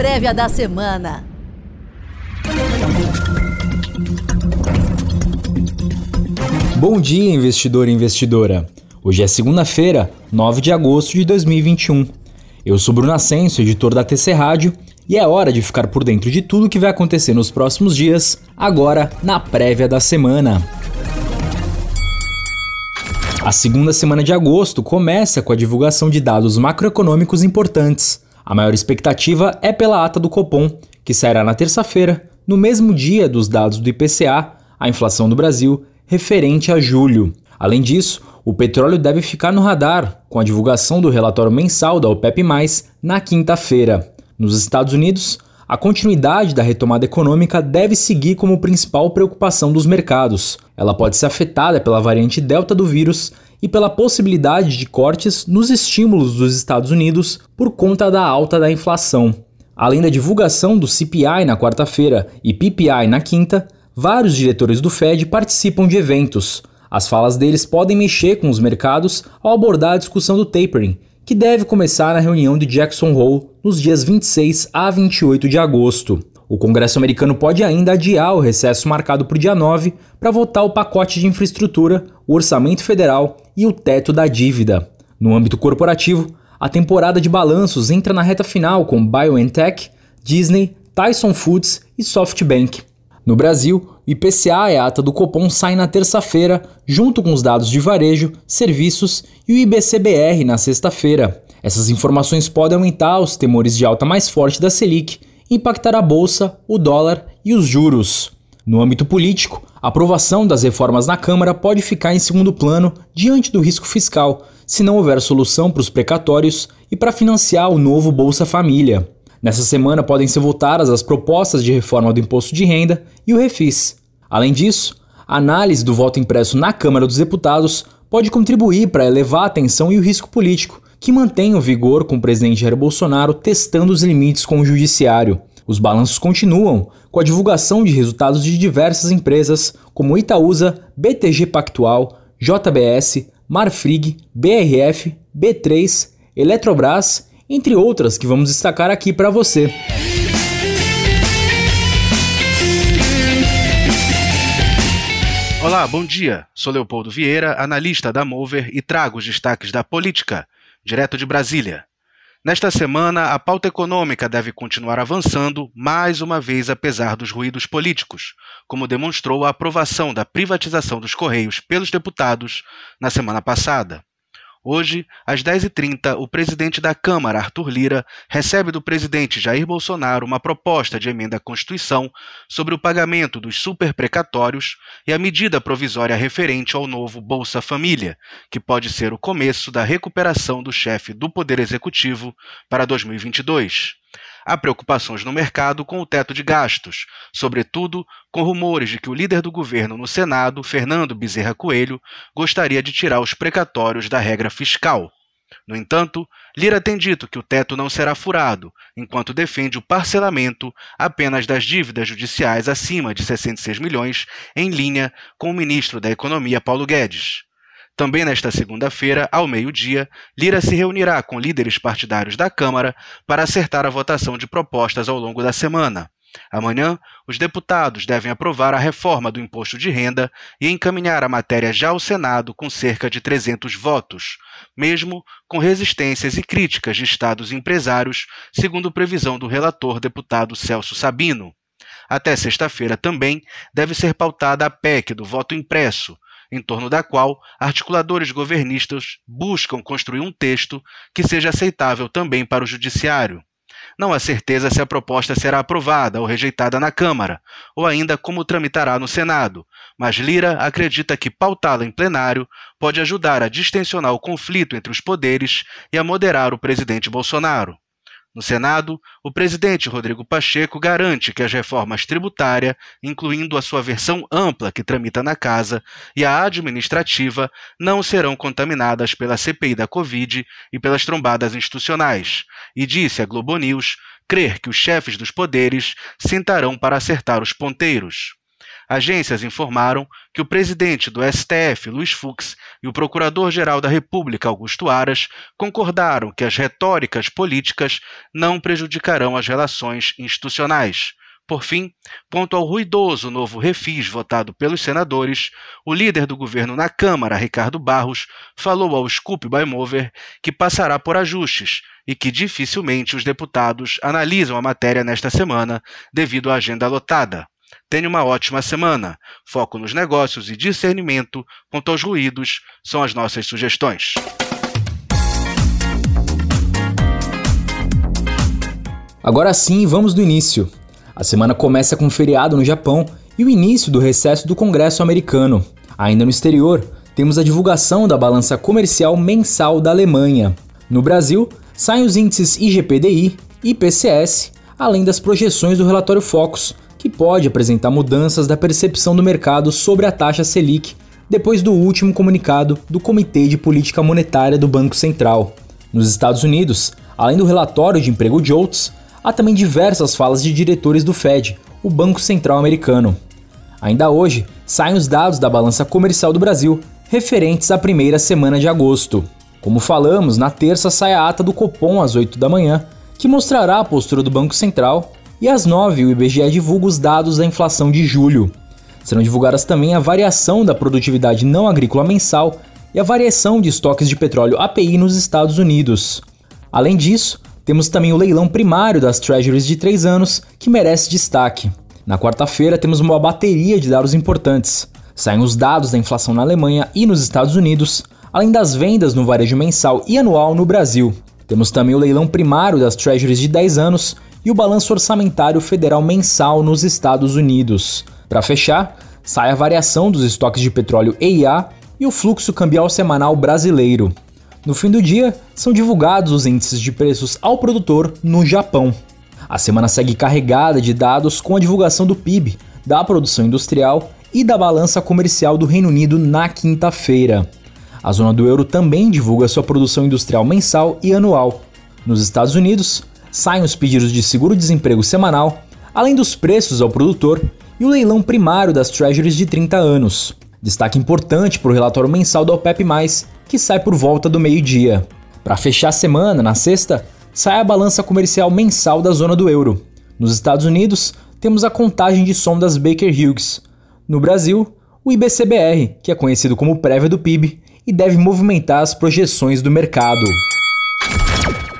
prévia da semana. Bom dia, investidor e investidora. Hoje é segunda-feira, 9 de agosto de 2021. Eu sou Bruno Ascenso, editor da TC Rádio, e é hora de ficar por dentro de tudo que vai acontecer nos próximos dias, agora na prévia da semana. A segunda semana de agosto começa com a divulgação de dados macroeconômicos importantes. A maior expectativa é pela ata do Copom, que sairá na terça-feira, no mesmo dia dos dados do IPCA, a inflação do Brasil, referente a julho. Além disso, o petróleo deve ficar no radar, com a divulgação do relatório mensal da OPEP, na quinta-feira. Nos Estados Unidos, a continuidade da retomada econômica deve seguir como principal preocupação dos mercados. Ela pode ser afetada pela variante Delta do vírus e pela possibilidade de cortes nos estímulos dos Estados Unidos por conta da alta da inflação. Além da divulgação do CPI na quarta-feira e PPI na quinta, vários diretores do Fed participam de eventos. As falas deles podem mexer com os mercados ao abordar a discussão do tapering, que deve começar na reunião de Jackson Hole nos dias 26 a 28 de agosto. O Congresso americano pode ainda adiar o recesso marcado para o dia 9 para votar o pacote de infraestrutura, o orçamento federal e o teto da dívida. No âmbito corporativo, a temporada de balanços entra na reta final com BioNTech, Disney, Tyson Foods e SoftBank. No Brasil, o IPCA e a ata do Copom saem na terça-feira, junto com os dados de varejo, serviços e o IBCBR na sexta-feira. Essas informações podem aumentar os temores de alta mais forte da Selic impactar a bolsa, o dólar e os juros. No âmbito político, a aprovação das reformas na Câmara pode ficar em segundo plano diante do risco fiscal, se não houver solução para os precatórios e para financiar o novo Bolsa Família. Nessa semana podem ser votadas as propostas de reforma do imposto de renda e o refis. Além disso, a análise do voto impresso na Câmara dos Deputados pode contribuir para elevar a tensão e o risco político, que mantém o vigor com o presidente Jair Bolsonaro testando os limites com o judiciário. Os balanços continuam com a divulgação de resultados de diversas empresas como Itaúsa, BTG Pactual, JBS, Marfrig, BRF, B3, Eletrobras entre outras que vamos destacar aqui para você. Olá, bom dia. Sou Leopoldo Vieira, analista da Mover e trago os destaques da política, direto de Brasília. Nesta semana, a pauta econômica deve continuar avançando, mais uma vez apesar dos ruídos políticos, como demonstrou a aprovação da privatização dos Correios pelos deputados na semana passada. Hoje, às 10h30, o presidente da Câmara, Arthur Lira, recebe do presidente Jair Bolsonaro uma proposta de emenda à Constituição sobre o pagamento dos superprecatórios e a medida provisória referente ao novo Bolsa Família, que pode ser o começo da recuperação do chefe do Poder Executivo para 2022. Há preocupações no mercado com o teto de gastos, sobretudo com rumores de que o líder do governo no Senado, Fernando Bezerra Coelho, gostaria de tirar os precatórios da regra fiscal. No entanto, Lira tem dito que o teto não será furado, enquanto defende o parcelamento apenas das dívidas judiciais acima de 66 milhões, em linha com o ministro da Economia Paulo Guedes. Também nesta segunda-feira, ao meio-dia, Lira se reunirá com líderes partidários da Câmara para acertar a votação de propostas ao longo da semana. Amanhã, os deputados devem aprovar a reforma do imposto de renda e encaminhar a matéria já ao Senado com cerca de 300 votos, mesmo com resistências e críticas de estados empresários, segundo previsão do relator deputado Celso Sabino. Até sexta-feira também deve ser pautada a PEC do voto impresso, em torno da qual articuladores governistas buscam construir um texto que seja aceitável também para o Judiciário. Não há certeza se a proposta será aprovada ou rejeitada na Câmara, ou ainda como tramitará no Senado, mas Lira acredita que pautá-la em plenário pode ajudar a distensionar o conflito entre os poderes e a moderar o presidente Bolsonaro. No Senado, o presidente Rodrigo Pacheco garante que as reformas tributária, incluindo a sua versão ampla que tramita na casa, e a administrativa, não serão contaminadas pela CPI da Covid e pelas trombadas institucionais, e disse à Globo News crer que os chefes dos poderes sentarão para acertar os ponteiros. Agências informaram que o presidente do STF, Luiz Fux, e o procurador-geral da República, Augusto Aras, concordaram que as retóricas políticas não prejudicarão as relações institucionais. Por fim, quanto ao ruidoso novo refis votado pelos senadores, o líder do governo na Câmara, Ricardo Barros, falou ao Scoop by Mover que passará por ajustes e que dificilmente os deputados analisam a matéria nesta semana devido à agenda lotada. Tenha uma ótima semana. Foco nos negócios e discernimento quanto aos ruídos são as nossas sugestões. Agora sim, vamos do início. A semana começa com um feriado no Japão e o início do recesso do Congresso americano. Ainda no exterior, temos a divulgação da balança comercial mensal da Alemanha. No Brasil, saem os índices IGPDI e IPCS, além das projeções do relatório Focus, que pode apresentar mudanças da percepção do mercado sobre a taxa Selic depois do último comunicado do Comitê de Política Monetária do Banco Central. Nos Estados Unidos, além do relatório de emprego de Oates, há também diversas falas de diretores do Fed, o Banco Central Americano. Ainda hoje, saem os dados da balança comercial do Brasil, referentes à primeira semana de agosto. Como falamos, na terça sai a ata do Copom às 8 da manhã, que mostrará a postura do Banco Central, e às 9 o IBGE divulga os dados da inflação de julho. Serão divulgadas também a variação da produtividade não agrícola mensal e a variação de estoques de petróleo API nos Estados Unidos. Além disso, temos também o leilão primário das Treasuries de 3 anos, que merece destaque. Na quarta-feira, temos uma bateria de dados importantes. Saem os dados da inflação na Alemanha e nos Estados Unidos, além das vendas no varejo mensal e anual no Brasil. Temos também o leilão primário das Treasuries de 10 anos e o balanço orçamentário federal mensal nos Estados Unidos. Para fechar, sai a variação dos estoques de petróleo EIA e o fluxo cambial semanal brasileiro. No fim do dia, são divulgados os índices de preços ao produtor no Japão. A semana segue carregada de dados com a divulgação do PIB, da produção industrial e da balança comercial do Reino Unido na quinta-feira. A zona do euro também divulga sua produção industrial mensal e anual. Nos Estados Unidos, saem os pedidos de seguro-desemprego semanal, além dos preços ao produtor e o leilão primário das Treasuries de 30 anos. Destaque importante para o relatório mensal da OPEP+, que sai por volta do meio-dia. Para fechar a semana, na sexta, sai a balança comercial mensal da zona do euro. Nos Estados Unidos, temos a contagem de som das Baker Hughes. No Brasil, o IBCBR, que é conhecido como prévia do PIB e deve movimentar as projeções do mercado.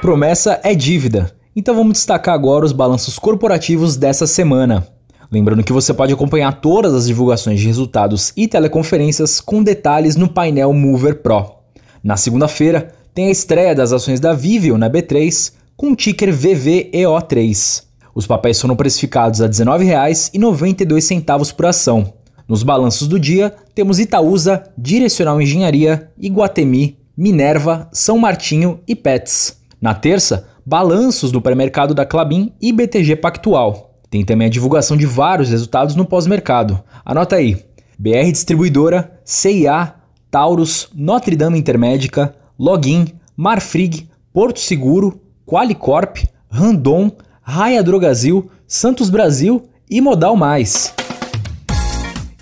Promessa é dívida, então vamos destacar agora os balanços corporativos dessa semana. Lembrando que você pode acompanhar todas as divulgações de resultados e teleconferências com detalhes no painel Mover Pro. Na segunda-feira, tem a estreia das ações da Viveo na B3 com o ticker VVEO3. Os papéis foram precificados a R$ 19,92 por ação. Nos balanços do dia, temos Itaúsa, Direcional Engenharia, Iguatemi, Minerva, São Martinho e Pets. Na terça, balanços do pré-mercado da Clabin e BTG Pactual. Tem também a divulgação de vários resultados no pós-mercado. Anota aí: BR Distribuidora, CIA, Taurus, Notre Dame Intermédica, Login, Marfrig, Porto Seguro, Qualicorp, Randon, Raia Drogazil, Santos Brasil e Modal Mais.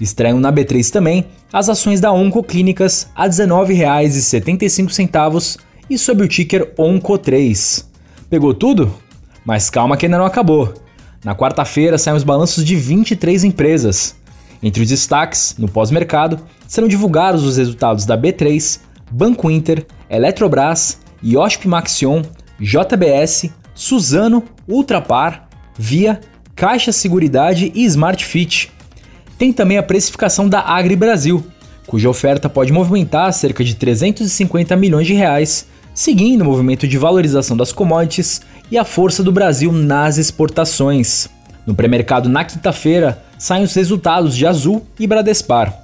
Estreiam na B3 também as ações da Oncoclínicas a R$ 19,75 e sob o ticker ONCO3. Pegou tudo? Mas calma que ainda não acabou. Na quarta-feira saem os balanços de 23 empresas. Entre os destaques, no pós-mercado, serão divulgados os resultados da B3, Banco Inter, Eletrobras, IOSP Maxion, JBS, Suzano, Ultrapar, Via, Caixa Seguridade e Smart Fit. Tem também a precificação da Agri Brasil, cuja oferta pode movimentar cerca de 350 milhões de reais, seguindo o movimento de valorização das commodities e a força do Brasil nas exportações. No pré-mercado na quinta-feira, saem os resultados de Azul e Bradespar.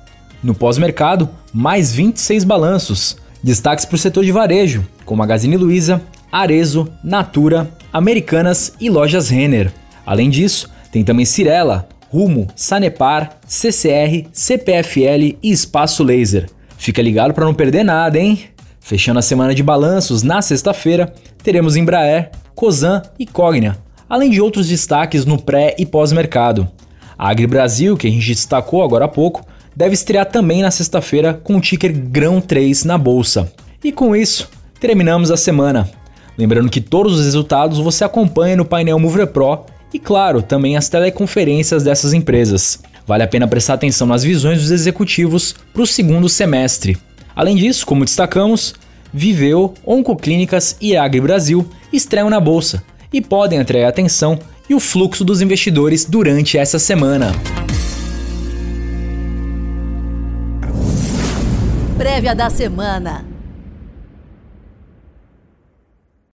No pós-mercado, mais 26 balanços. Destaques para o setor de varejo, como Magazine Luiza, Arezo, Natura, Americanas e Lojas Renner. Além disso, tem também Cirela, Rumo, Sanepar, CCR, CPFL e Espaço Laser. Fica ligado para não perder nada, hein? Fechando a semana de balanços, na sexta-feira, teremos Embraer, Cosan e Cogna, além de outros destaques no pré e pós-mercado. A Agri Brasil, que a gente destacou agora há pouco, deve estrear também na sexta-feira com o ticker Grão 3 na bolsa. E com isso, terminamos a semana. Lembrando que todos os resultados você acompanha no painel Mover Pro e, claro, também as teleconferências dessas empresas. Vale a pena prestar atenção nas visões dos executivos para o segundo semestre. Além disso, como destacamos, Viveu, Oncoclínicas e Agri Brasil estreiam na bolsa e podem atrair a atenção e o fluxo dos investidores durante essa semana. Prévia da semana.